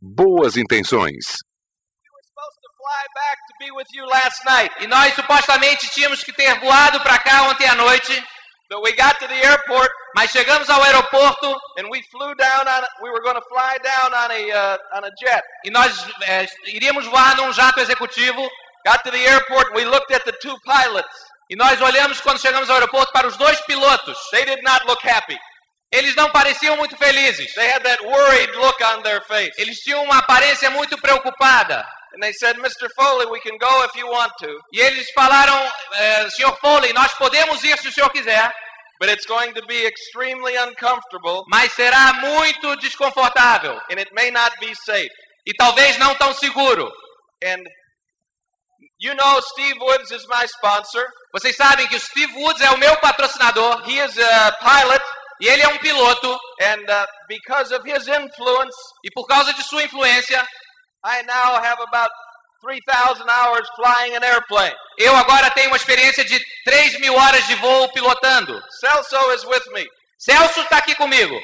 boas intenções. E nós supostamente tínhamos que ter voado para cá ontem à noite, But we got to the airport mas chegamos ao aeroporto and we flew down on. We were going to fly down on a uh, on a jet. e nós é, iríamos voar num jato executivo. Got to the airport we looked at the two pilots. E nós olhamos quando chegamos ao aeroporto para os dois pilotos. They did not look happy. Eles não pareciam muito felizes. They had that worried look on their face. Eles tinham uma aparência muito preocupada. And they said, "Mr. Foley, we can go if you want to, E eles falaram, é, Sr. Foley, nós podemos ir se o senhor quiser, but it's going to be extremely uncomfortable mas será muito desconfortável and it may not be safe." e talvez não tão seguro. And you know, Steve Woods is my sponsor. Vocês sabem que o Steve Woods é o meu patrocinador He is a pilot, e ele é um piloto and uh, because of his influence, e por causa de sua influência, I now have about 3,000 hours flying an airplane. eu agora tenho uma experiência de 3 mil horas de voo pilotando. Celso is with me. Celso está aqui comigo.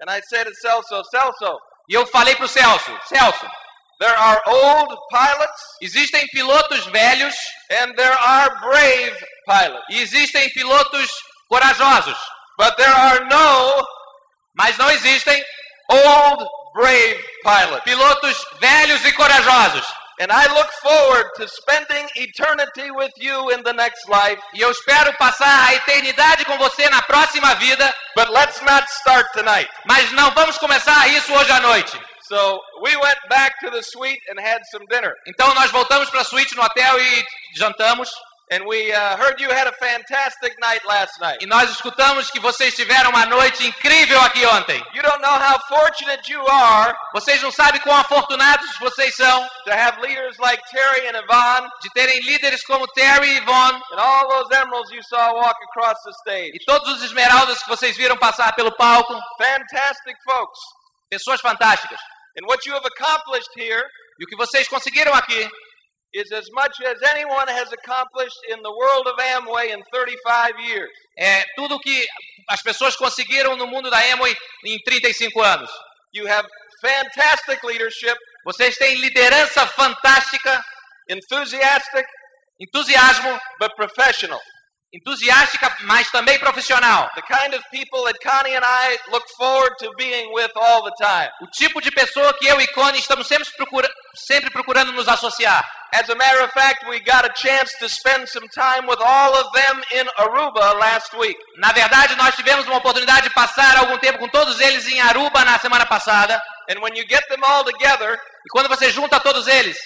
And I said to Celso, Celso, E eu falei para o Celso, Celso, there are old pilots existem pilotos velhos and there are brave pilots, e existem pilotos corajosos, but there are no mas não existem old brave pilots. pilotos velhos e corajosos. And I look forward to spending eternity with you in the next life, E eu espero passar a eternidade com você na próxima vida, but let's not start tonight. mas não vamos começar isso hoje à noite. So we went back to the suite and had some dinner. Então nós voltamos para a suíte no hotel e jantamos. And we uh, heard you had a fantastic night last night. E nós escutamos que vocês tiveram uma noite incrível aqui ontem. You don't know how fortunate you are Vocês não sabem quão afortunados vocês são to have leaders like Terry and Yvonne de terem líderes como Terry e Yvonne and all those emeralds you saw walk across the stage. e todos os esmeraldas que vocês viram passar pelo palco. Fantastic folks. Pessoas fantásticas. And what you have accomplished here E o que vocês conseguiram aqui is as much as anyone has accomplished in the world of Amway in 35 years. é tudo que as pessoas conseguiram no mundo da Amway em 35 anos. You have fantastic leadership, Vocês têm liderança fantástica, enthusiastic, entusiasmo, but professional. Entusiástica, mas também profissional. The kind of people that Connie and I look forward to being with all the time. O tipo de pessoa que eu e Connie estamos sempre, procura, sempre procurando nos associar. As a matter of fact, we got a chance to spend some time with all of them in Aruba last week. Na verdade, nós tivemos uma oportunidade de passar algum tempo com todos eles em Aruba na semana passada. And when you get them all together, E quando você junta todos eles,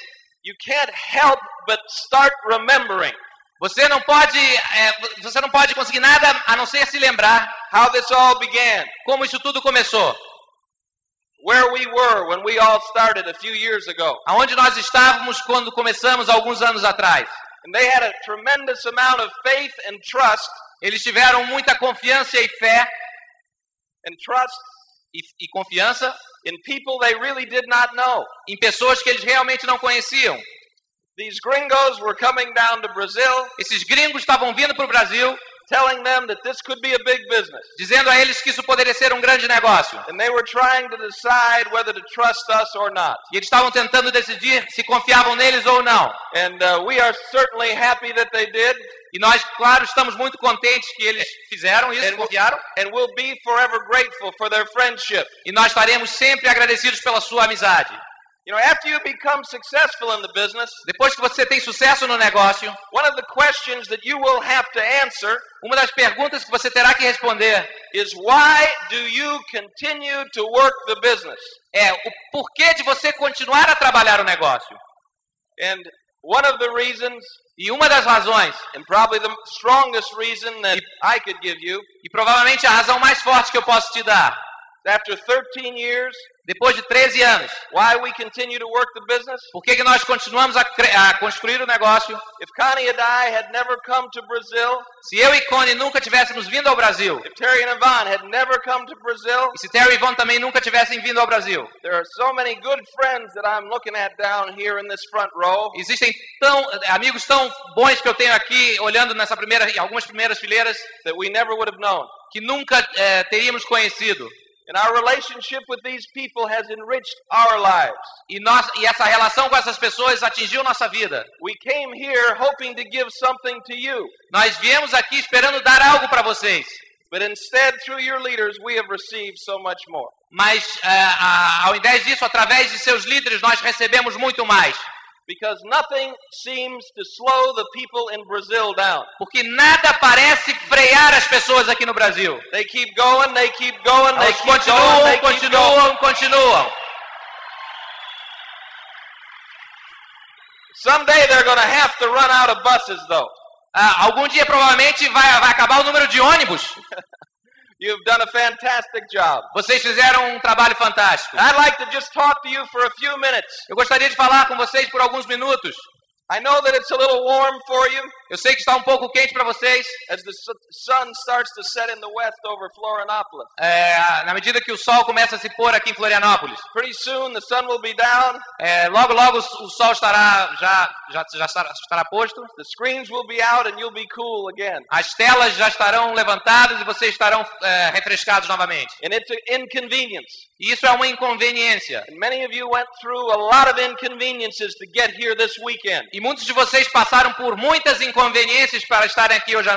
you can't help but start remembering você não pode, é, você não pode conseguir nada a não ser se lembrar how this all began, como isso tudo começou. where we were when we all started a few years ago. Aonde nós estávamos quando começamos alguns anos atrás. And they had a tremendous amount of faith and trust Eles tiveram muita confiança e fé and trust e, e confiança in people they really did not know. em pessoas que eles realmente não conheciam. These gringos were coming down to Brazil, Esses gringos estavam vindo para o Brasil, telling them that this could be a big business. dizendo a eles que isso poderia ser um grande negócio. And they were trying to decide whether to trust us or not. E eles estavam tentando decidir se confiavam neles ou não. And uh, we are certainly happy that they did, E nós, claro, estamos muito contentes que eles fizeram isso, and, confiaram. and we'll be forever grateful for their friendship. E nós estaremos sempre agradecidos pela sua amizade. You know, after you become successful in the business, Depois que você tem sucesso no negócio, one of the questions that you will have to answer uma das perguntas que você terá que responder is why do you continue to work the business? é o porquê de você continuar a trabalhar o negócio. And one of the reasons, E uma das razões, and probably the strongest reason that I could give you, e provavelmente a razão mais forte que eu posso te dar, after 13 years, depois de 13 anos, why we continue to work the business? por que, que nós continuamos a, a construir o negócio? If Connie and I had never come to Brazil, Se eu e Connie nunca tivéssemos vindo ao Brasil, if Terry and Yvonne had never come to Brazil, e se Terry e Yvonne também nunca tivessem vindo ao Brasil, there are so many good friends that I'm looking at down here in this front row. existem tão, amigos tão bons que eu tenho aqui, olhando nessa primeira, algumas primeiras fileiras, that we never would have known. que nunca eh, teríamos conhecido. And our relationship with these people has enriched our lives. E, nós, e essa relação com essas pessoas atingiu nossa vida. We came here hoping to give something to you, Nós viemos aqui esperando dar algo para vocês. but instead, through your leaders, we have received so much more. Mas, é, a- ao invés disso, através de seus líderes, nós recebemos muito mais. Because nothing seems to slow the people in Brazil down. Porque nada parece frear as pessoas aqui no Brasil. They keep going, they keep going, they Elas keep going, continuam, they keep going. continuam, continuam. Someday they're going to have to run out of buses, though. Ah, algum dia provavelmente vai, vai acabar o número de ônibus. You've done a fantastic job. Vocês fizeram um trabalho fantástico. I'd like to just talk to you for a few minutes. Eu gostaria de falar com vocês por alguns minutos. I know that it's a little warm for you Eu sei que está um pouco quente para vocês, as the su- sun starts to set in the west over Florianopolis. é, na medida que o sol começa a se pôr aqui em Florianópolis. Pretty soon the sun will be down, É, logo, logo o sol estará já, já, já estará, estará posto. the screens will be out, and you'll be cool again. As telas já estarão levantadas e vocês estarão é, refrescados novamente. And it's an inconvenience. E isso é uma inconveniência. And many of you went through a lot of inconveniences to get here this weekend. E muitos de vocês passaram por muitas inconveniências para estarem aqui hoje,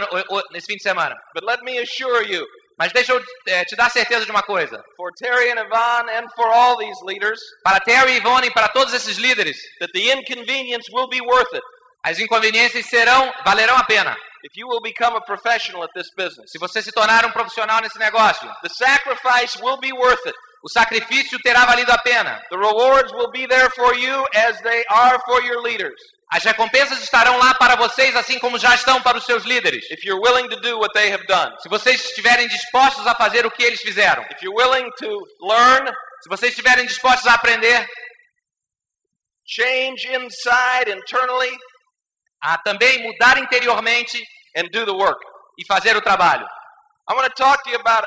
nesse fim de semana. But let me assure you, Mas deixa eu é, te dar certeza de uma coisa. for Terry and Yvonne and for all these leaders, Para Terry e Ivone, para todos esses líderes, that the inconvenience will be worth it as inconveniências serão, valerão a pena. if you will become a professional at this business. Se você se tornar um profissional nesse negócio, The sacrifice will be worth it. o sacrifício terá valido a pena. The rewards will be there for you as they are for your leaders. As recompensas estarão lá para vocês, assim como já estão para os seus líderes. If you're willing to do what they have done. Se vocês estiverem dispostos a fazer o que eles fizeram, If you're willing to learn, se vocês estiverem dispostos a aprender, change inside, internally, a também mudar interiormente and do the work. e fazer o trabalho. I want to talk to you about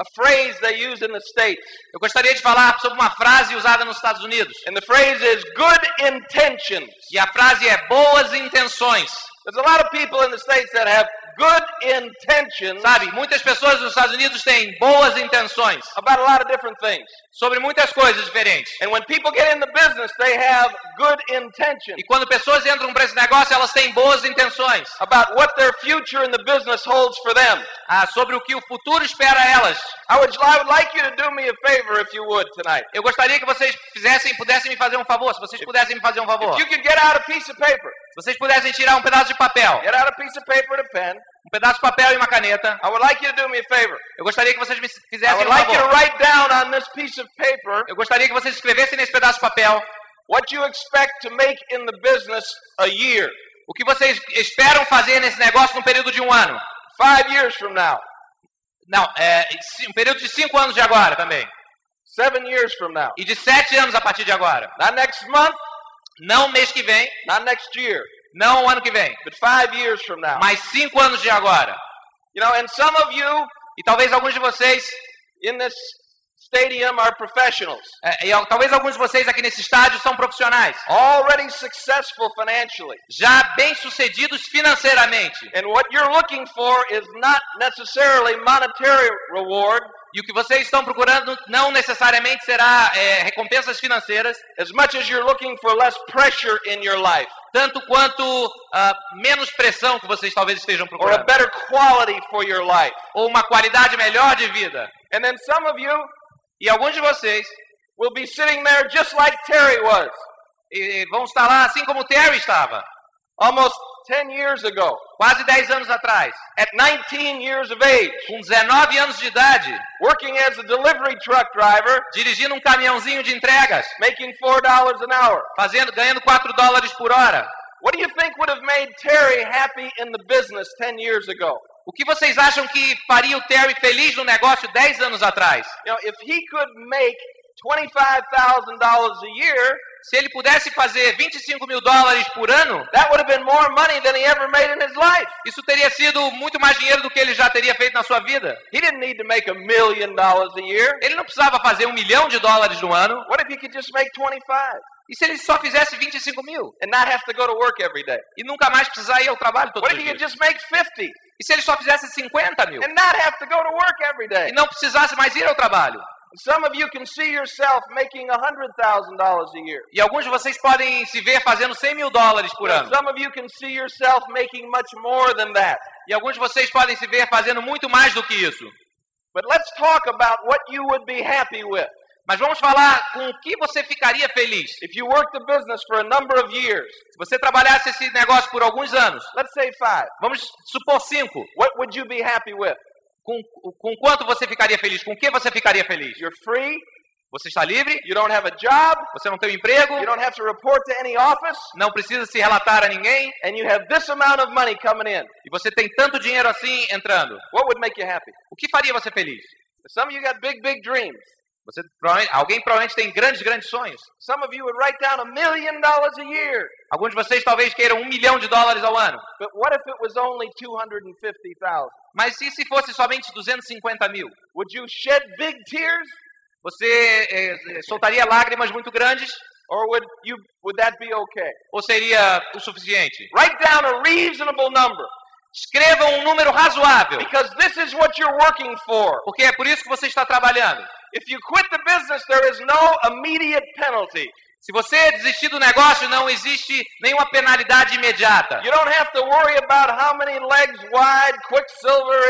a phrase they use in the States. Eu gostaria de falar sobre uma frase usada nos Estados Unidos. And the phrase is good intentions. E a frase é boas intenções. There's a lot of people in the States that have good intentions Sabe, muitas pessoas nos Estados Unidos têm boas intenções about a lot of different things. Sobre muitas coisas diferentes. And when people get in the business, they have good intentions E quando pessoas entram para esse negócio, elas têm boas intenções about what their future in the business holds for them. ah, sobre o que o futuro espera elas. I would, I would like you to do me a favor if you would tonight. Eu gostaria que vocês fizessem, pudessem me fazer um favor. Se vocês pudessem me fazer um favor. If you could get out a piece of paper, Se vocês pudessem tirar um pedaço de papel, get out a piece of paper and a pen, um pedaço de papel e uma caneta, I would like you to do me a favor. eu gostaria que vocês me I fizessem would um like you to favor. write down on this piece of paper Eu gostaria que vocês escrevessem nesse pedaço de papel what you expect to make in the business a year, o que vocês esperam fazer nesse negócio no período de um ano. five years from now, Não, é um período de cinco anos de agora também. seven years from now, E de sete anos a partir de agora. not next month, Não mês que vem, not next year, não o ano que vem, but five years from now. mas cinco anos de agora. You know, and some of you E talvez alguns de vocês, in this stadium are professionals, é, e al- talvez alguns de vocês aqui nesse estádio são profissionais, already successful financially. já bem-sucedidos financeiramente. And what you're looking for is not necessarily monetary reward E o que vocês estão procurando não necessariamente será é, recompensas financeiras, as much as you're looking for less pressure in your life tanto quanto ah, menos pressão que vocês talvez estejam or a procurando, better quality for your life. ou uma qualidade melhor de vida. And then some of you E alguns de vocês will be sitting there just like Terry was e, vão estar lá assim como Terry estava, almost 10 years ago quase 10 anos atrás, at 19 years of age, com 19 anos de idade, working as a delivery truck driver, dirigindo um caminhãozinho de entregas, making $4 an hour. fazendo, ganhando 4 dólares por hora. What do you think would have made Terry happy in the business 10 years ago? O que vocês acham que faria o Terry feliz no negócio 10 anos atrás? You know, if he could make $25,000 a year, Se ele pudesse fazer 25 mil dólares por ano, that would have been more money than he ever made in his life. isso teria sido muito mais dinheiro do que ele já teria feito na sua vida. He didn't need to make a million dollars a year. Ele não precisava fazer um milhão de dólares no ano. What if he could just make 25 E se ele só fizesse 25 mil? and not have to go to work every day? E nunca mais precisar ir ao trabalho todos What os if he could just make 50 E se ele só fizesse 50 mil? and not have to go to work every day? E não precisasse mais ir ao trabalho? Some of you can see yourself making $100,000 a year. E alguns de vocês podem se ver fazendo 100 mil dólares por ano. Some of you can see yourself making much more than that. E alguns de vocês podem se ver fazendo muito mais do que isso. But let's talk about what you would be happy with. Mas vamos falar com o que você ficaria feliz. If you worked the business for a number of years, Se você trabalhasse esse negócio por alguns anos, let's say five, vamos supor cinco, what would you be happy with? Com, com quanto você ficaria feliz? Com o que você ficaria feliz? You're free, Você está livre? you don't have a job, Você não tem um emprego? you don't have to report to any office, Não precisa se relatar a ninguém? and you have this amount of money coming in. E você tem tanto dinheiro assim entrando? What would make you happy? O que faria você feliz? Some of you got big, big dreams. Você provavelmente- alguém provavelmente tem grandes, grandes sonhos. Some of you would write down a million dollars a year. Alguns de vocês talvez queiram um milhão de dólares ao ano. But what if it was only 250,000? Mas e se fosse somente 250 mil? Would you shed big tears Você eh, eh, soltaria lágrimas muito grandes? or would you would that be okay? Ou seria o suficiente? Write down a reasonable number Escreva um número razoável. because this is what you're working for. Porque é por isso que você está trabalhando. If you quit the business, there is no immediate penalty. Se você desistir do negócio, não existe nenhuma penalidade imediata. You don't have to worry about how many legs wide Quicksilver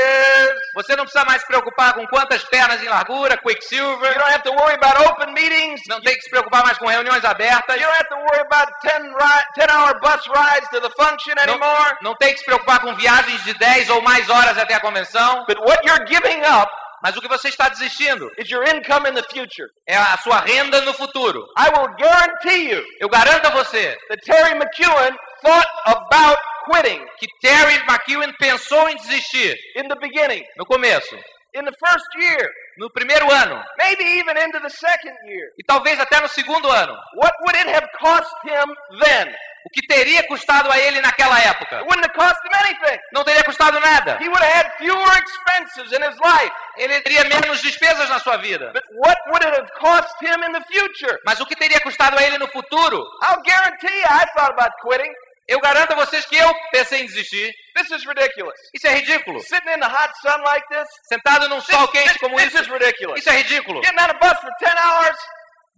is. Você não precisa mais se preocupar com quantas pernas em largura, You Quicksilver. don't have to worry about open meetings. Não tem que se preocupar mais com reuniões abertas. You don't have to worry about 10 ri- 10 hour bus rides to the function Não, não tem que se preocupar com viagens de 10 ou mais horas até a convenção. But what you're giving up Mas o que você está desistindo is your income in the future. é a sua renda no futuro. I will guarantee you Eu garanto a você that Terry McEwen thought about quitting que Terry McEwen pensou em desistir in the beginning, no começo, in the first year, no primeiro ano maybe even into the second year. e talvez até no segundo ano. What would it have cost him then? O que teria custado a ele naquela época? Não teria custado nada. Ele teria menos despesas na sua vida. But what would it have cost him in the future? Mas o que teria custado a ele no futuro? I'll guarantee you, I thought about quitting. Eu garanto a vocês que eu pensei em desistir. This is ridiculous. Isso é ridículo. Sitting in the hot sun like this, Sentado num sol this, quente como this isso. is ridiculous. Isso é ridículo. Getting on a bus for 10 hours,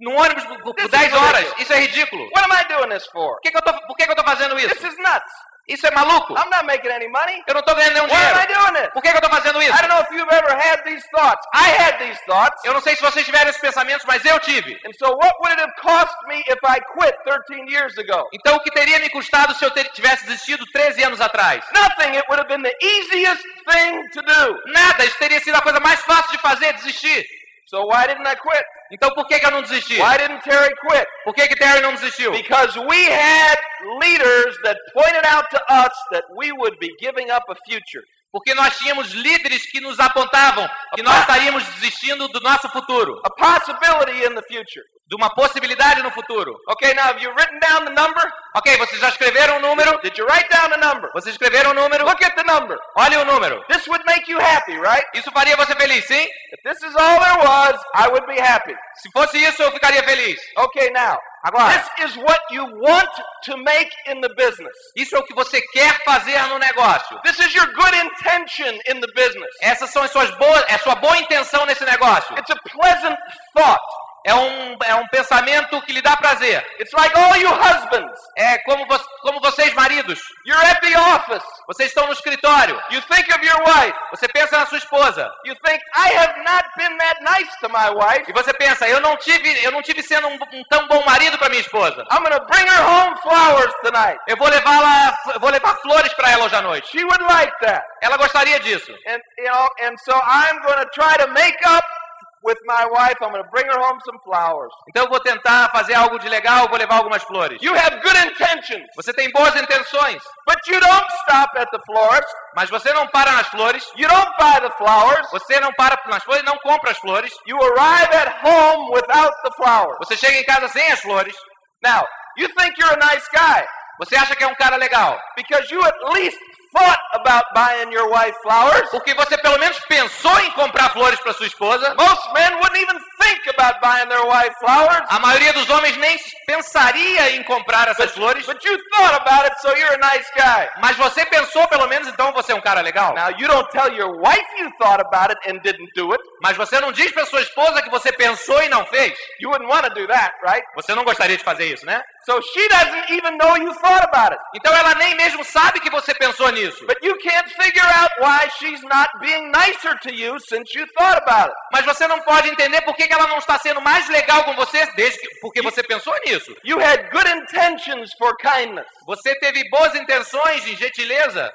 Num ônibus por, por This is 10 horas. ridiculous. Isso é ridículo. what am I doing this for? Por que, que eu tô, por que, que eu tô fazendo This isso? is nuts. Isso é maluco. I'm not making any money. Eu não estou ganhando nenhum Why am I dinheiro. doing this? Por que, que eu estou fazendo isso? I don't know if you've ever had these thoughts. I had these thoughts. Eu não sei se vocês tiveram esses pensamentos, mas eu tive. And so what would it have cost me if I quit 13 years ago? Então, o que teria me custado se eu tivesse desistido 13 anos atrás? Nothing. It would have been the easiest thing to do. Nada. Isso teria sido a coisa mais fácil de fazer, desistir. So why didn't I quit? Então, por que, que eu não desisti? Why didn't Terry quit? Por que, que Terry não desistiu? Because we had leaders that pointed out to us that we would be giving up a future. Porque nós tínhamos líderes que nos apontavam que nós estaríamos desistindo do nosso futuro, A possibility in the future. De uma possibilidade no futuro. Okay, now have you written down the number? Ok, vocês já escreveram o número? Did you write down the number? Vocês escreveram o número? Look at the number. Olha o número. This would make you happy, right? Isso faria você feliz, sim? If this is all there was, I would be happy. Se fosse isso, eu ficaria feliz. Okay, now, Agora, this is what you want to make in the business. isso é o que você quer fazer no negócio. This is your good intention in the business. Essas são as suas boas, é a sua boa intenção nesse negócio. It's a pleasant thought. É um, é um pensamento que lhe dá prazer. It's like all you husbands. É como, vo como vocês, maridos. You're at the office. Vocês estão no escritório. You think of your wife. Você pensa na sua esposa. You think, I have not been that nice to my wife. E você pensa, eu não tive, eu não tive sendo um, um tão bom marido para minha esposa. I'm to bring her home flowers tonight. Eu vou levá-la, vou levar flores para ela hoje à noite. She would like that. Ela gostaria disso. And you know, and so I'm to try to make up with my wife. I'm going to bring her home some flowers. Então eu vou tentar fazer algo de legal, vou levar algumas flores. You have good intentions, Você tem boas intenções, but you don't stop at the florist. mas você não para nas flores. You don't buy the flowers. Você não para nas flores, não compra as flores. You arrive at home without the flowers. Você chega em casa sem as flores. Now, you think you're a nice guy Você acha que é um cara legal? because you at least thought about buying your wife flowers. Porque você pelo menos pensou em comprar flores para sua esposa. Most men wouldn't even think about buying their wife flowers. A maioria dos homens nem pensaria em comprar essas flores. But you thought about it, so you're a nice guy. Mas você pensou pelo menos, então você é um cara legal. Now, you don't tell your wife you thought about it and didn't do it. Mas você não diz para sua esposa que você pensou e não fez. You wouldn't want to do that, right? Você não gostaria de fazer isso, né? So she doesn't even know you thought about it. Então ela nem mesmo sabe nisso. But you can't figure out why she's not being nicer to you since you thought about it. Mas você não pode entender por que ela não está sendo mais legal com você desde que, porque você pensou nisso. You had good intentions for kindness, Você teve boas intenções de gentileza,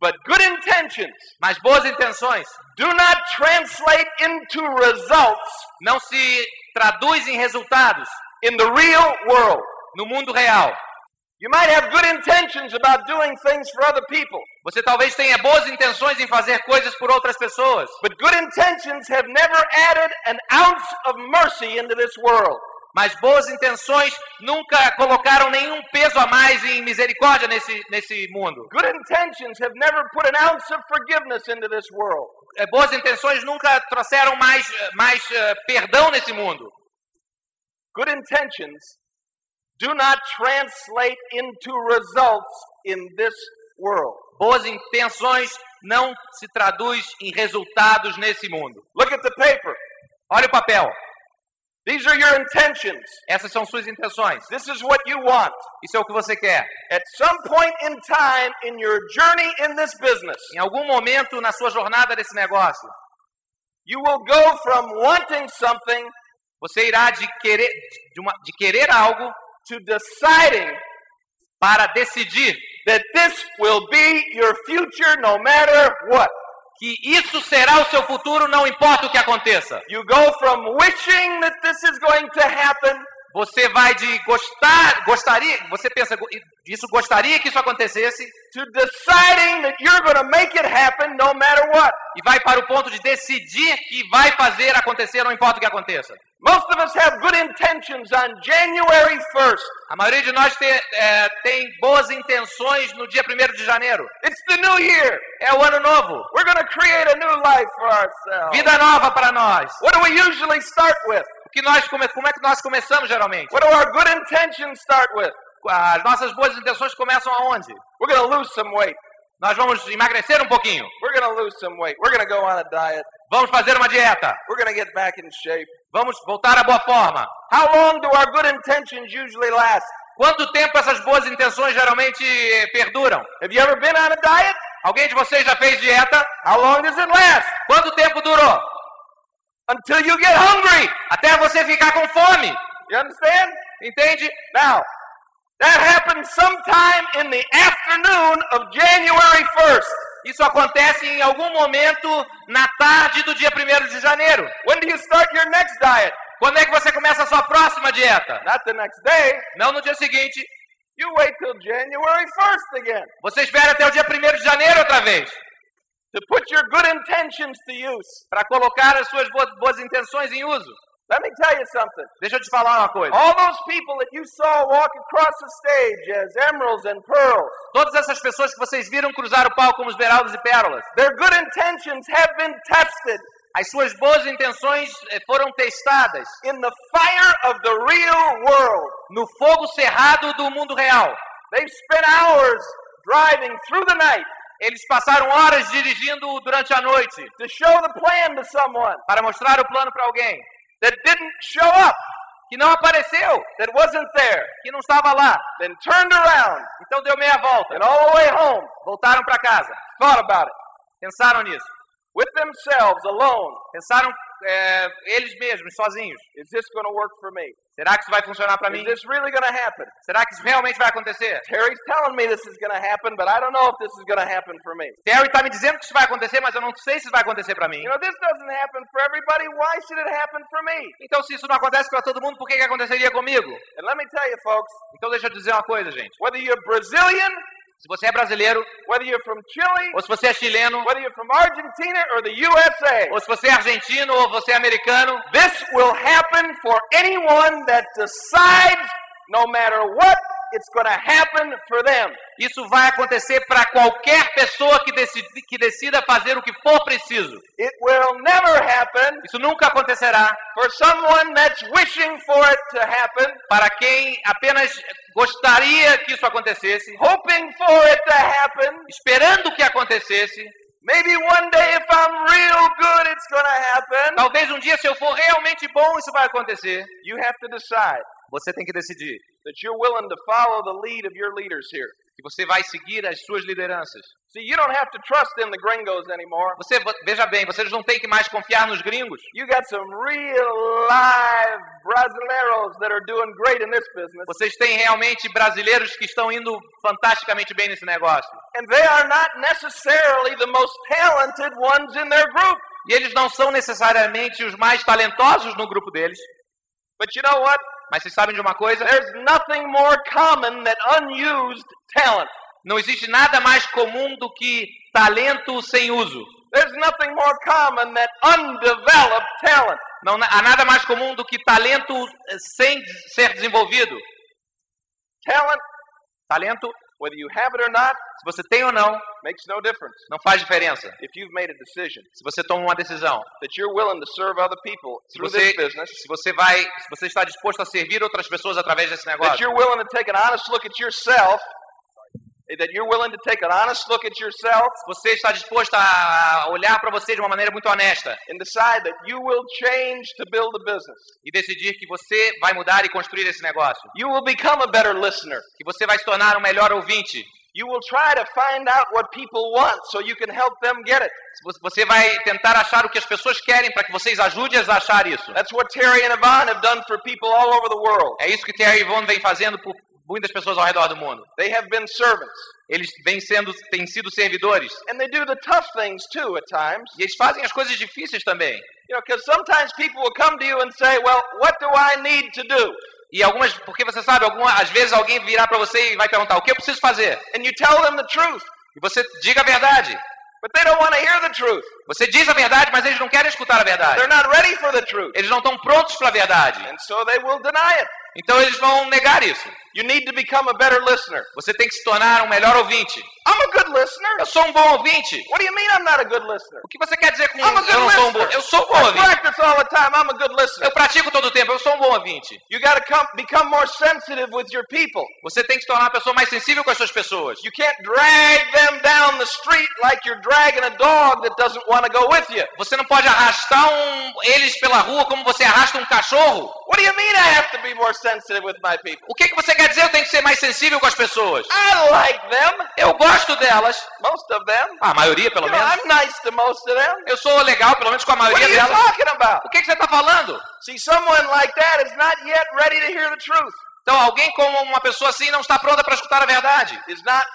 but good intentions mas boas intenções do not translate into results não se traduz em resultados in the real world. no mundo real. Você talvez tenha boas intenções em fazer coisas por outras pessoas, but good intentions have never added an ounce of mercy into this world. mas boas intenções nunca colocaram nenhum peso a mais em misericórdia nesse, nesse mundo. Good intentions have never put an ounce of forgiveness into this world. Eh, Boas intenções nunca trouxeram mais, mais eh, perdão nesse mundo. Good intentions do not translate into results in this world. Boas intenções não se traduz em resultados nesse mundo. Look at the paper. Olha o papel. These are your intentions. Essas são suas intenções. This is what you want. Isso é o que você quer. At some point in time in your journey in this business, Em algum momento na sua jornada desse negócio, you will go from wanting something você irá de querer, de, uma- de querer algo to deciding para decidir that this will be your future no matter what. que isso será o seu futuro, não importa o que aconteça. You go from wishing that this is going to happen Você vai de gostar, gostaria, você pensa, "Go- isso gostaria que isso acontecesse, to deciding that you're going to make it happen no matter what. e vai para o ponto de decidir que vai fazer acontecer, não importa o que aconteça. Most of us have good intentions on January 1st. A maioria de nós tem, é, tem boas intenções no dia 1 de janeiro. It's the new year. É o ano novo. We're going to create a new life for ourselves. Vida nova para nós. What do we usually start with? O que nós come- como é que nós começamos geralmente? What do our good intentions start with? As nossas boas intenções começam aonde? We're going to lose some weight. Nós vamos emagrecer um pouquinho. We're going to lose some weight. We're going to go on a diet. Vamos fazer uma dieta. We're going to get back in shape. Vamos voltar à boa forma. How long do our good intentions usually last? Quanto tempo essas boas intenções geralmente perduram? Have you ever been on a diet? Alguém de vocês já fez dieta? How long does it last? Quanto tempo durou? Until you get hungry. Até você ficar com fome. You understand? Entende? Now, that happened sometime in the afternoon of January 1st. Isso acontece em algum momento na tarde do dia 1 de janeiro. When do you start your next diet? Quando é que você começa a sua próxima dieta? Not the next day. Não no dia seguinte. You wait till January 1st again Você espera até o dia 1 de janeiro outra vez. to put your good intentions to use. Para colocar as suas boas, boas intenções em uso. Let me tell you something. Deixa eu te falar uma coisa. All those people that you saw walk across the stage as emeralds and pearls, Todas essas pessoas que vocês viram cruzar o palco como esmeraldas e pérolas. their good intentions have been tested As suas boas intenções eh, foram testadas in the fire of the real world. no fogo cerrado do mundo real. They've spent hours driving through the night Eles passaram horas dirigindo durante a noite to show the plan to someone para mostrar o plano para alguém that didn't show up, que não apareceu, that wasn't there, que não estava lá. then turned around Então deu meia volta. and all the way home Voltaram para casa. thought about it Pensaram nisso. with themselves alone. Pensaram eh, eles mesmos, sozinhos. Is this going to work for me? Será que isso vai funcionar para mim? Is this really going to happen? Será que isso realmente vai acontecer? Terry's telling me this is going to happen, but I don't know if this is going to happen for me. Terry está me dizendo que isso vai acontecer, mas eu não sei se isso vai acontecer para mim. You know, this doesn't happen for everybody. Why should it happen for me? Então, se isso não acontece para todo mundo, por que, que aconteceria comigo? And let me tell you, folks, Então, deixa eu dizer uma coisa, gente. whether you're Brazilian, Se você é brasileiro, whether you're from Chile, ou se você é chileno, whether you're from Argentina or the USA, ou se você é argentino, ou você é americano, this will happen for anyone that decides No matter what, it's going to happen for them. Isso vai acontecer para qualquer pessoa que que decida fazer o que for preciso. It will never happen Isso nunca acontecerá for someone that's wishing for it to happen, para quem apenas gostaria que isso acontecesse, hoping for it to happen. esperando que acontecesse. Maybe one day if I'm real good, it's going to happen. Talvez um dia, se eu for realmente bom, isso vai acontecer. You have to decide Você tem que decidir that you're willing to follow the lead of your leaders here. que você vai seguir as suas lideranças. See, you don't have to trust in the gringos anymore. Você veja bem, vocês não têm que mais confiar nos gringos. You got some real live brasileiros that are doing great in this business. Vocês têm realmente brasileiros que estão indo fantasticamente bem nesse negócio. And they are not necessarily the most talented ones in their group. E eles não são necessariamente os mais talentosos no grupo deles. But you know what? Mas vocês sabem de uma coisa? There's nothing more common than unused talent. Não existe nada mais comum do que talento sem uso. There's nothing more common than undeveloped talent. Não há nada mais comum do que talento eh, sem ser desenvolvido. Talent, Talento, whether you have it or not, se você tem ou não, makes no difference. não faz diferença. If you've made a decision. Se você toma uma decisão, that you're willing to serve other people through você, this business, se você vai, se você está disposto a servir outras pessoas através desse that negócio, you're willing to take an honest look at yourself, that you're willing to take an honest look at yourself se você está disposto a olhar para você de uma maneira muito honesta and decide that you will change to build a business. e decidir que você vai mudar e construir esse negócio, You will become a better listener. que você vai se tornar um melhor ouvinte, You will try to find out what people want so you can help them get it. se você- vai tentar achar o que as pessoas querem para que vocês ajudem-as a achar isso. That's what Terry and Yvonne have done for people all over the world. É isso que Terry e Yvonne vem fazendo por muitas pessoas ao redor do mundo. They have been servants. Eles vêm sendo, têm sido servidores. And they do the tough things too at times. E eles fazem as coisas difíceis também. You know, because sometimes people will come to you and say, Well, what do I need to do? E algumas, porque você sabe, alguma, às vezes alguém virá para você e vai perguntar: o que eu preciso fazer? And you tell them the truth. E você diga a verdade. But they don't want to hear the truth. Você diz a verdade, mas eles não querem escutar a verdade. They're not ready for the truth. Eles não estão prontos para a verdade. And so they will deny it. Então eles vão negar isso. You need to become a better listener. Você tem que se tornar um melhor ouvinte. I'm a good listener. Eu sou um bom ouvinte. What do you mean I'm not a good listener? O que você quer dizer com I'm a eu good não sou um bom? Eu sou um bom I ouvinte. practice all the time. I'm a good listener. Eu pratico todo o tempo. Eu sou um bom ouvinte. You got to come, become more sensitive with your people. Você tem que se tornar uma pessoa mais sensível com as suas pessoas. You can't drag them down the street like you're dragging a dog that doesn't want to go with you. Você não pode arrastar um, eles pela rua como você arrasta um cachorro. What do you mean I have to be more sensitive with my people? O que, que você quer dizer? Eu tenho que ser mais sensível com as pessoas. I like them, Eu gosto delas. most of them. A maioria, pelo You know, menos. I'm nice to most of them. Eu sou legal, pelo menos com a What maioria are you delas. talking about? O que, que você está falando? See, someone like that is not yet ready to hear the truth. Então, alguém como uma pessoa assim não está pronta para escutar a verdade. Is not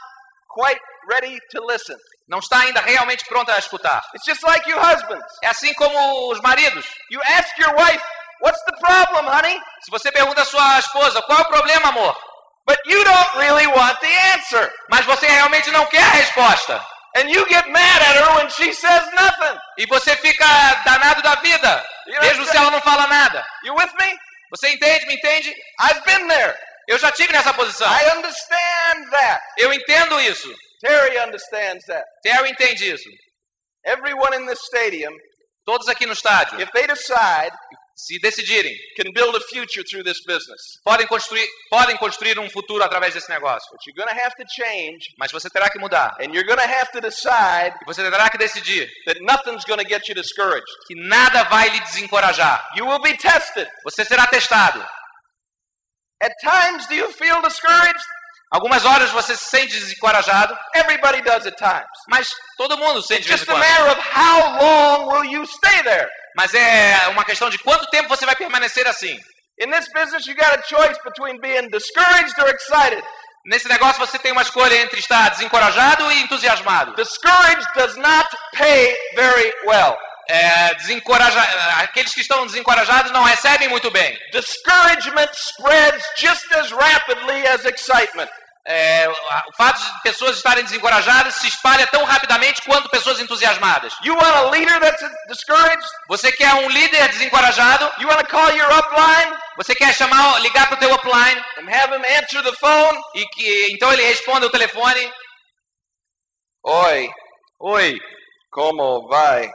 quite ready to listen. Não está ainda realmente pronta a escutar. It's just like you husbands. É assim como os maridos. You ask your wife, "What's the problem, honey?" Se você pergunta à sua esposa, qual é o problema, amor? But you don't really want the answer. Mas você realmente não quer a resposta. And you get mad at her when she says nothing. E você fica danado da vida, mesmo se ela não fala nada. You with me? Você entende? Me entende? I've been there. Eu já tive nessa posição. I understand that. Eu entendo isso. Terry understands that. Terry entende isso. Everyone in this stadium, Todos aqui no estádio, if they decide, se decidirem, can build a future through this business. podem construir, podem construir um futuro através desse negócio. But you're going to have to change, Mas você terá que mudar. and you're going to have to decide E você terá que decidir that nothing's going to get you discouraged. que nada vai lhe desencorajar. You will be tested. Você será testado. At times, do you feel discouraged? Algumas horas você se sente desencorajado, Everybody does at times. mas todo mundo sente de vez em Just a matter of how long will you stay there. Mas é uma questão de quanto tempo você vai permanecer assim. In this business, you got a choice between being discouraged or excited. Nesse negócio você tem uma escolha entre estar desencorajado e entusiasmado. Discouraged does not pay very well. É, desencoraja... Aqueles que estão desencorajados não recebem muito bem. Discouragement spreads just as rapidly as excitement. é, o fato de pessoas estarem desencorajadas se espalha tão rapidamente quanto pessoas entusiasmadas. You want a leader that's discouraged? Você quer um líder desencorajado? You want to call your upline Você quer chamar, ligar para o teu upline and have him answer the phone? e que então ele responda o telefone? Oi, Oi, como vai?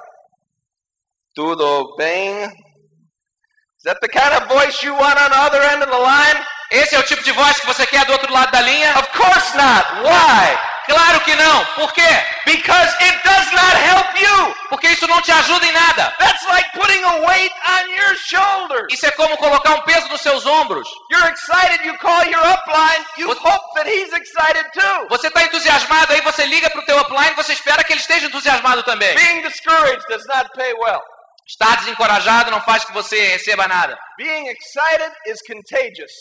Tudo bem? Is that the kind of voice you want on the other end of the line? esse é o tipo de voz que você quer do outro lado da linha? Of course not. Why? Claro que não. Por quê? Because it does not help you. Porque isso não te ajuda em nada. That's like putting a weight on your shoulders. Isso é como colocar um peso nos seus ombros. You're excited, you call your upline, you What- hope that he's excited too. Você está entusiasmado, aí você liga para o teu upline, você espera que ele esteja entusiasmado também. Being discouraged does not pay well. Estar desencorajado não faz que você receba nada. Being excited is contagious.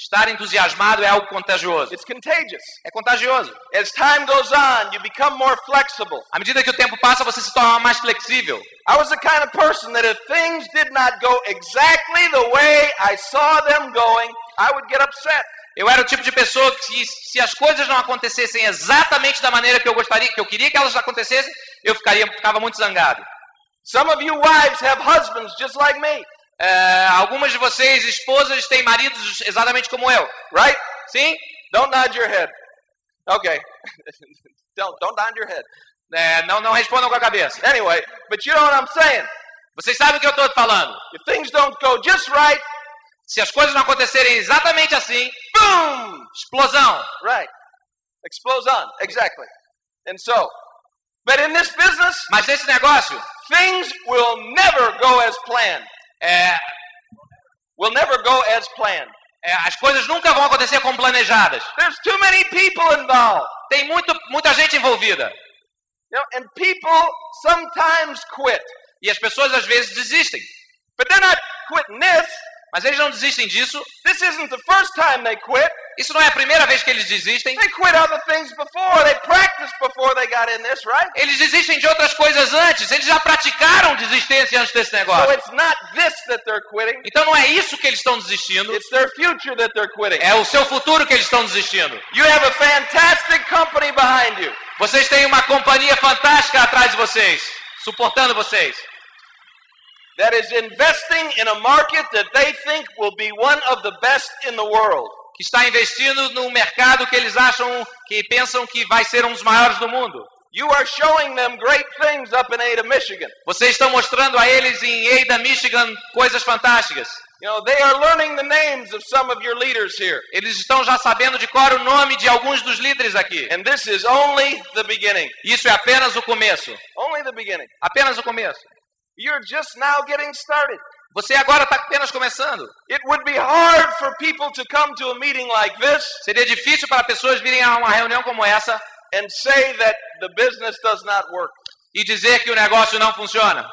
Estar entusiasmado é algo contagioso. It's contagious. É contagioso. As time goes on, you become more flexible. À medida que o tempo passa, você se torna mais flexível. I was the kind of person that if things did not go exactly the way I saw them going, I would get upset. Eu era o tipo de pessoa que, se as coisas não acontecessem exatamente da maneira que eu gostaria, que eu queria que elas acontecessem, eu ficaria, ficava muito zangado. Some of you wives have husbands just like me, É, algumas de vocês, esposas, têm maridos exatamente como eu. right? Sim? Don't nod your head. Okay. don't don't nod your head. É, não, não respondam com a cabeça. Anyway, but you know what I'm saying. Vocês sabem o que eu estou falando. If things don't go just right, Se as coisas não acontecerem exatamente assim, boom! explosão. Right. Explodes on. Exactly. And so, but in this business, Mas nesse negócio, things will never go as planned. É, Will never go as planned. é, as coisas nunca vão acontecer como planejadas. There's too many people involved. Tem muito, muita gente envolvida. You know, and people sometimes quit. E as pessoas às vezes desistem. But they're not quitting this. Mas eles não desistem disso. This isn't the first time they quit. Isso não é a primeira vez que eles desistem. They quit other things before. They practiced before they got in this, right? Eles desistem de outras coisas antes. Eles já praticaram desistência antes desse So negócio. it's not this that they're quitting. Então não é isso que eles estão desistindo. It's their future that they're quitting. É o seu futuro que eles estão desistindo. You have a fantastic company behind you. Vocês têm uma companhia fantástica atrás de vocês, suportando vocês. That is investing in a market that they think will be one of the best in the world. Que está investindo num mercado que eles acham, que pensam que vai ser um dos maiores do mundo. You are showing them great things up in Ada, Michigan. Vocês estão mostrando a eles em Ada, Michigan, coisas fantásticas. You know, they are learning the names of some of your leaders here. Eles estão já sabendo de cor o nome de alguns dos líderes aqui. And this is only the beginning. Isso é apenas o começo. Only the beginning. Apenas o começo. You're just now getting started. Você agora está apenas começando. It would be hard for people to come to a meeting like this Seria difícil para pessoas virem a uma reunião como essa and say that the business does not work. e dizer que o negócio não funciona.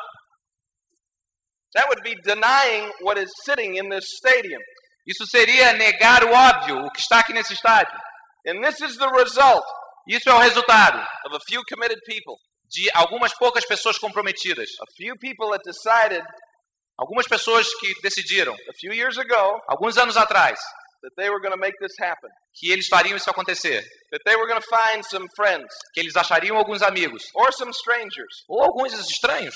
That would be denying what is sitting in this stadium. Isso seria negar o óbvio, o que está aqui nesse estádio. And this is the result Isso é o resultado of a few committed people, de algumas poucas pessoas comprometidas. a few people that decided Algumas pessoas que decidiram, a few years ago alguns anos atrás, that they were going to make this happen, que eles fariam isso acontecer. that they were going to find some friends Que eles achariam alguns amigos, ou alguns estranhos,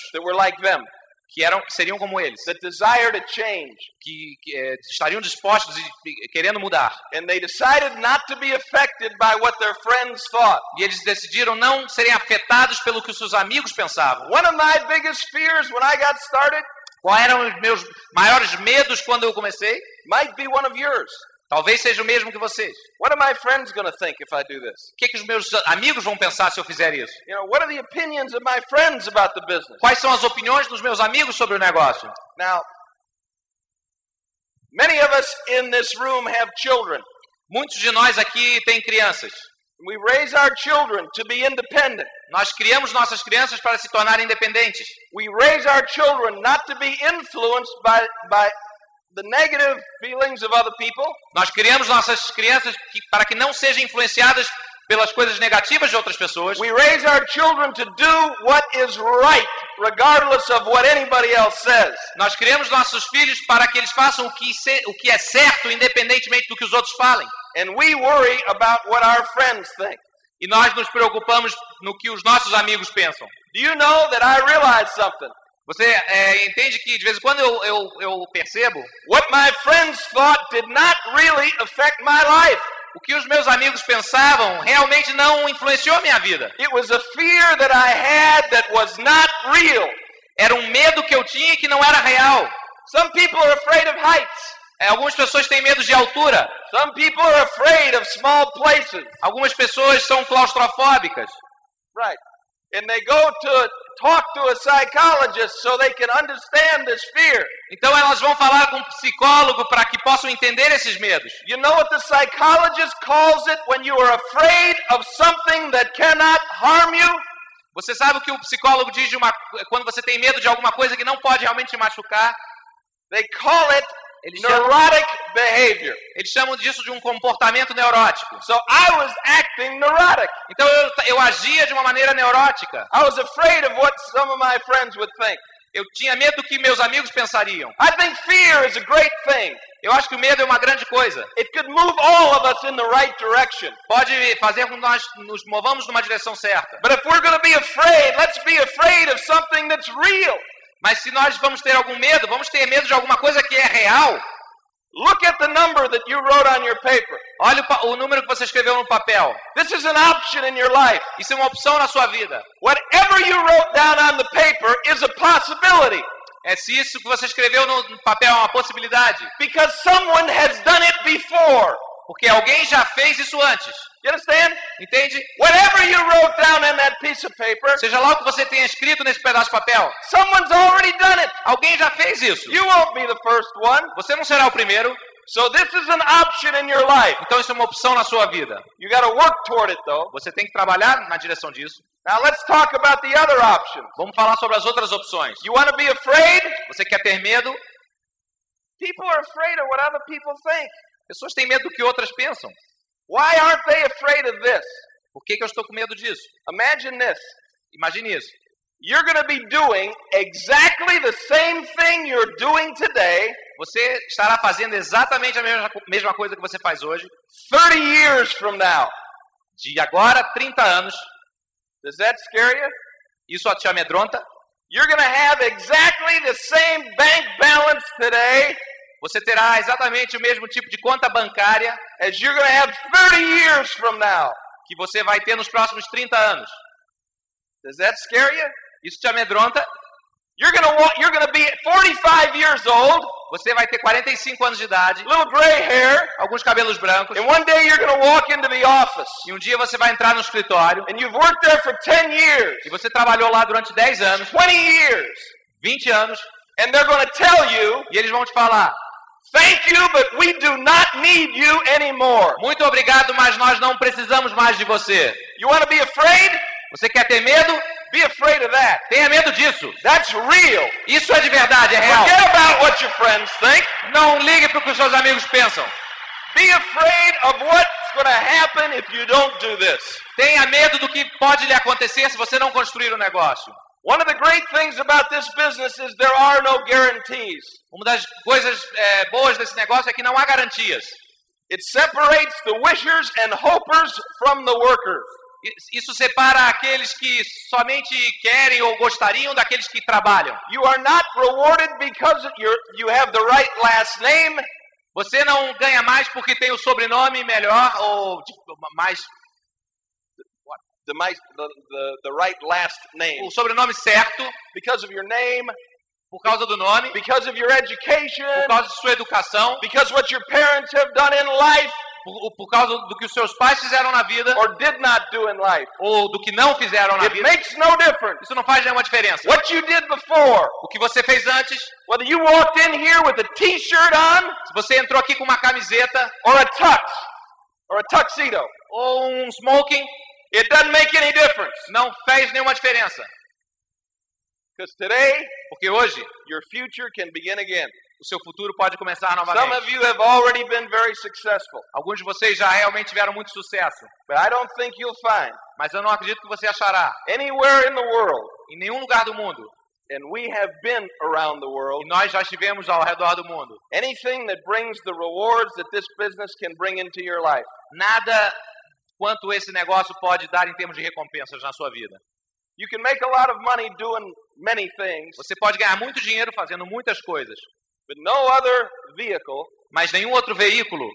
que, eram, que seriam como eles, that desired a change, que, que eh, estariam dispostos e e querendo mudar. and they decided not to be affected by what their friends thought. E eles decidiram não serem afetados pelo que os seus amigos pensavam. One of my biggest fears when I got started Quais eram os meus maiores medos quando eu comecei? might be one of yours. Talvez seja o mesmo que vocês. What are my friends going to think if I do this? O que, que os meus amigos vão pensar se eu fizer isso? You know, what are the opinions of my friends about the business? Quais são as opiniões dos meus amigos sobre o negócio? Now, many of us in this room have children. Muitos de nós aqui têm crianças. We raise our children to be independent. Nós criamos nossas crianças para se tornarem independentes. We raise our children not to be influenced by, by the negative feelings of other people. Nós criamos nossas crianças para que não sejam influenciadas pelas coisas negativas de outras pessoas. We raise our children to do what is right, regardless of what anybody else says. Nós criamos nossos filhos para que eles façam o que, se- o que é certo, independentemente do que os outros falem. and we worry about what our friends think. E nós nos preocupamos no que os nossos amigos pensam. Do you know that I realize something? Você é, entende que de vez em quando eu, eu, eu percebo What my friends thought did not really affect my life. o que os meus amigos pensavam realmente não influenciou minha vida. It was a fear that I had that was not real. Era um medo que eu tinha que não era real. Some people are afraid of heights. É, algumas pessoas têm medo de altura. Some people are afraid of small places. Algumas pessoas são claustrofóbicas. Right. And they go to talk to a psychologist so they can understand this fear. Então elas vão falar com um psicólogo para que possam entender esses medos. You know what the psychologist calls it when you are afraid of something that cannot harm you? Você sabe o que o psicólogo diz uma, quando você tem medo de alguma coisa que não pode realmente te machucar? They call it Eles chamam, neurotic behavior. eles chamam disso de um comportamento neurótico. So I was acting neurotic. Então eu, eu agia de uma maneira neurótica. I was afraid of what some of my friends would think. Eu tinha medo do que meus amigos pensariam. I think fear is a great thing. Eu acho que o medo é uma grande coisa. It could move all of us in the right direction. Pode fazer com que nós nos movamos numa direção certa. But if we're going to be afraid, let's be afraid of something that's real. Mas se nós vamos ter algum medo, vamos ter medo de alguma coisa que é real. Look at the number that you wrote on your paper. Olha o, o número que você escreveu no papel. This is an option in your life. Isso é uma opção na sua vida. Whatever you wrote down on the paper is a possibility É se isso que você escreveu no papel é uma possibilidade. because someone has done it before. Porque alguém já fez isso antes. You understand? Entende? Whatever you wrote down in that piece of paper, Seja lá o que você tenha escrito nesse pedaço de papel. someone's already done it. Alguém já fez isso. You won't be the first one. Você não será o primeiro. So this is an option in your life. Então isso é uma opção na sua vida. You got to work toward it though. Você tem que trabalhar na direção disso. Now let's talk about the other options. Vamos falar sobre as outras opções. You want to be afraid? Você quer ter medo? People are afraid of what other people think. Pessoas têm medo do que outras pensam. Why aren't they afraid of this? Por que, que eu estou com medo disso? Imagine this. Imagine isso. You're going to be doing exactly the same thing you're doing today Você estará fazendo exatamente a mesma, mesma coisa que você faz hoje, 30 years from now. de agora 30 anos. Does that scare you? Isso te amedronta? You're going to have exactly the same bank balance today Você terá exatamente o mesmo tipo de conta bancária as you're going to have 30 years from now. que você vai ter nos próximos 30 anos. Does that scare you? Isso te amedronta? You're going to you're going to be 45 years old, Você vai ter 45 anos de idade, little gray hair, alguns cabelos brancos, and one day you're going to walk into the office e um dia você vai entrar no escritório and you've worked there for 10 years, e você trabalhou lá durante 10 anos, 20 years, 20 anos, and they're going to tell you, e eles vão te falar: "Thank you, but we do not need you anymore." "Muito obrigado, mas nós não precisamos mais de você". You want to be afraid? Você quer ter medo? Be afraid of that. Tenha medo disso. That's real. Isso é de verdade, é real. Forget about what your friends think. Não ligue para o que os seus amigos pensam. Be afraid of what's going to happen if you don't do this. Tenha medo do que pode lhe acontecer se você não construir o negócio. One of the great things about this business is there are no guarantees. Uma das coisas é, boas desse negócio é que não há garantias. It separates the wishers and hopers from the workers. Isso separa aqueles que somente querem ou gostariam daqueles que trabalham. You are not rewarded because you have the right last name. Você não ganha mais porque tem o sobrenome melhor ou tipo, mais The, the, the, the right last name. o sobrenome certo Because of your name, por causa do nome, because of your education, por causa de sua educação, because what your parents have done in life. Por, por causa do que os seus pais fizeram na vida. Or did not do in life. ou do que não fizeram na It vida. makes no difference. Isso não faz nenhuma diferença. What you did before, O que você fez antes, whether you walked in here with a t-shirt on. Se você entrou aqui com uma camiseta. Or a tux. Or a tuxedo, ou um smoking, it doesn't make any difference. não fez nenhuma diferença. Because today, Porque hoje your future can begin again. o seu futuro pode começar Some novamente. of you have already been very successful, Alguns de vocês já realmente tiveram muito sucesso, but I don't think you'll find mas eu não acredito que você achará anywhere in the world em nenhum lugar do mundo and we have been around the world. E nós já estivemos ao redor do mundo. Anything that brings the rewards that this business can bring into your life. Nada quanto esse negócio pode dar em termos de recompensas na sua vida. You can make a lot of money doing many things, Você pode ganhar muito dinheiro fazendo muitas coisas, but no other vehicle mas nenhum outro veículo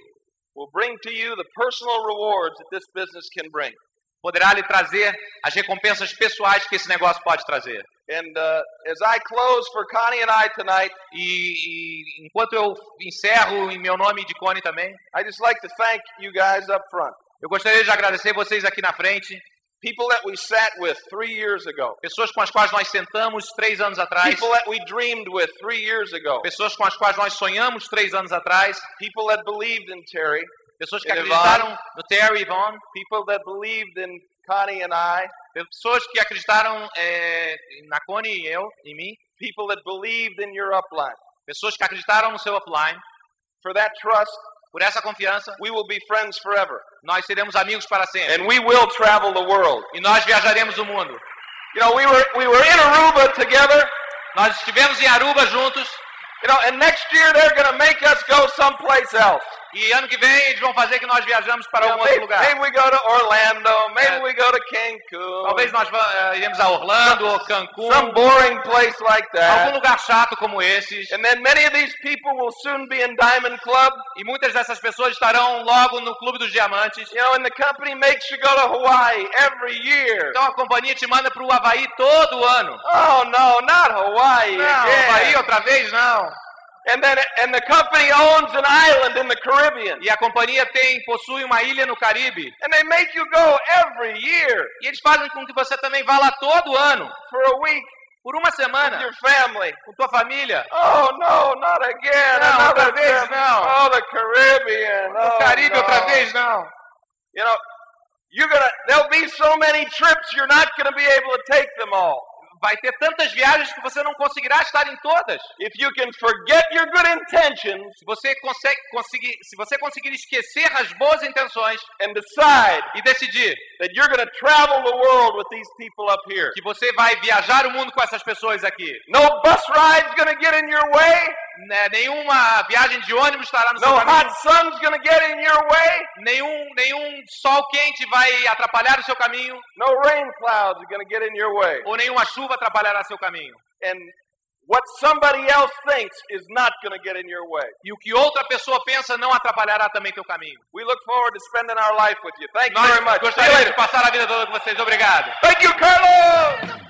poderá lhe trazer as recompensas pessoais que esse negócio pode trazer. And uh, as I close for Connie and I tonight, E, e enquanto eu encerro em meu nome de Cone também, I just like to thank you guys up front. Eu gostaria de agradecer vocês aqui na frente, People that we sat with three years ago. pessoas com as quais nós sentamos três anos atrás, People that we dreamed with three years ago. pessoas com as quais nós sonhamos três anos atrás, People that believed in Terry. pessoas que acreditaram no Terry e Yvonne, People that believed in Connie and I. pessoas que acreditaram é, na Cone e eu, em mim, People that believed in your upline. pessoas que acreditaram no seu upline. For that trust, Por essa confiança, we will be friends forever. nós seremos amigos para sempre. And we will travel the world. E nós viajaremos o mundo. You know, we were, we were in Aruba together. Nós estivemos em Aruba juntos You know, and next year they're going to make us go someplace else. E ano que vem eles vão fazer que nós viajamos para algum outro lugar. maybe we go to Orlando. Maybe Yeah. we go to Cancun. Talvez nós eh, iremos a Orlando ou Cancún, Some boring place like algum that. lugar chato como esses. And then many of these people will soon be in Diamond Club. E muitas dessas pessoas estarão logo no Clube dos Diamantes. You know, and the company makes you go to Hawaii every year. Então a companhia te manda para o Havaí todo ano. Oh no, not Hawaii Não, again. Havaí outra vez não. And then and the company owns an island in the Caribbean. E a companhia tem possui uma ilha no Caribe. And they make you go every year E eles fazem com que você também vá lá todo ano, for a week por uma semana, your family. com tua família. Oh no, not again. Another outra vez não. Oh, the Caribbean. No Oh, Caribe no. outra vez não. You know, you're gonna. There'll be so many trips. You're not gonna be able to take them all. Vai ter tantas viagens que você não conseguirá estar em todas. If you can forget your good intentions Se você consegue conseguir, se você conseguir esquecer as boas intenções and decide e decidir that you're going to travel the world with these people up here, que você vai viajar o mundo com essas pessoas aqui, no bus ride's going to get in your way. Né, nenhuma viagem de ônibus estará no seu No caminho, hot sun's to get in your way. nenhum nenhum sol quente vai atrapalhar o seu caminho, No rain clouds are to get in your way. ou nenhuma chuva atrapalhará seu caminho. And what somebody else thinks is not to get in your way. E o que outra pessoa pensa não atrapalhará também teu caminho. We look forward to spending our life with you. Thank you very much. Gostaríamos de passar a vida toda com vocês. Obrigado. Thank you, Carlos.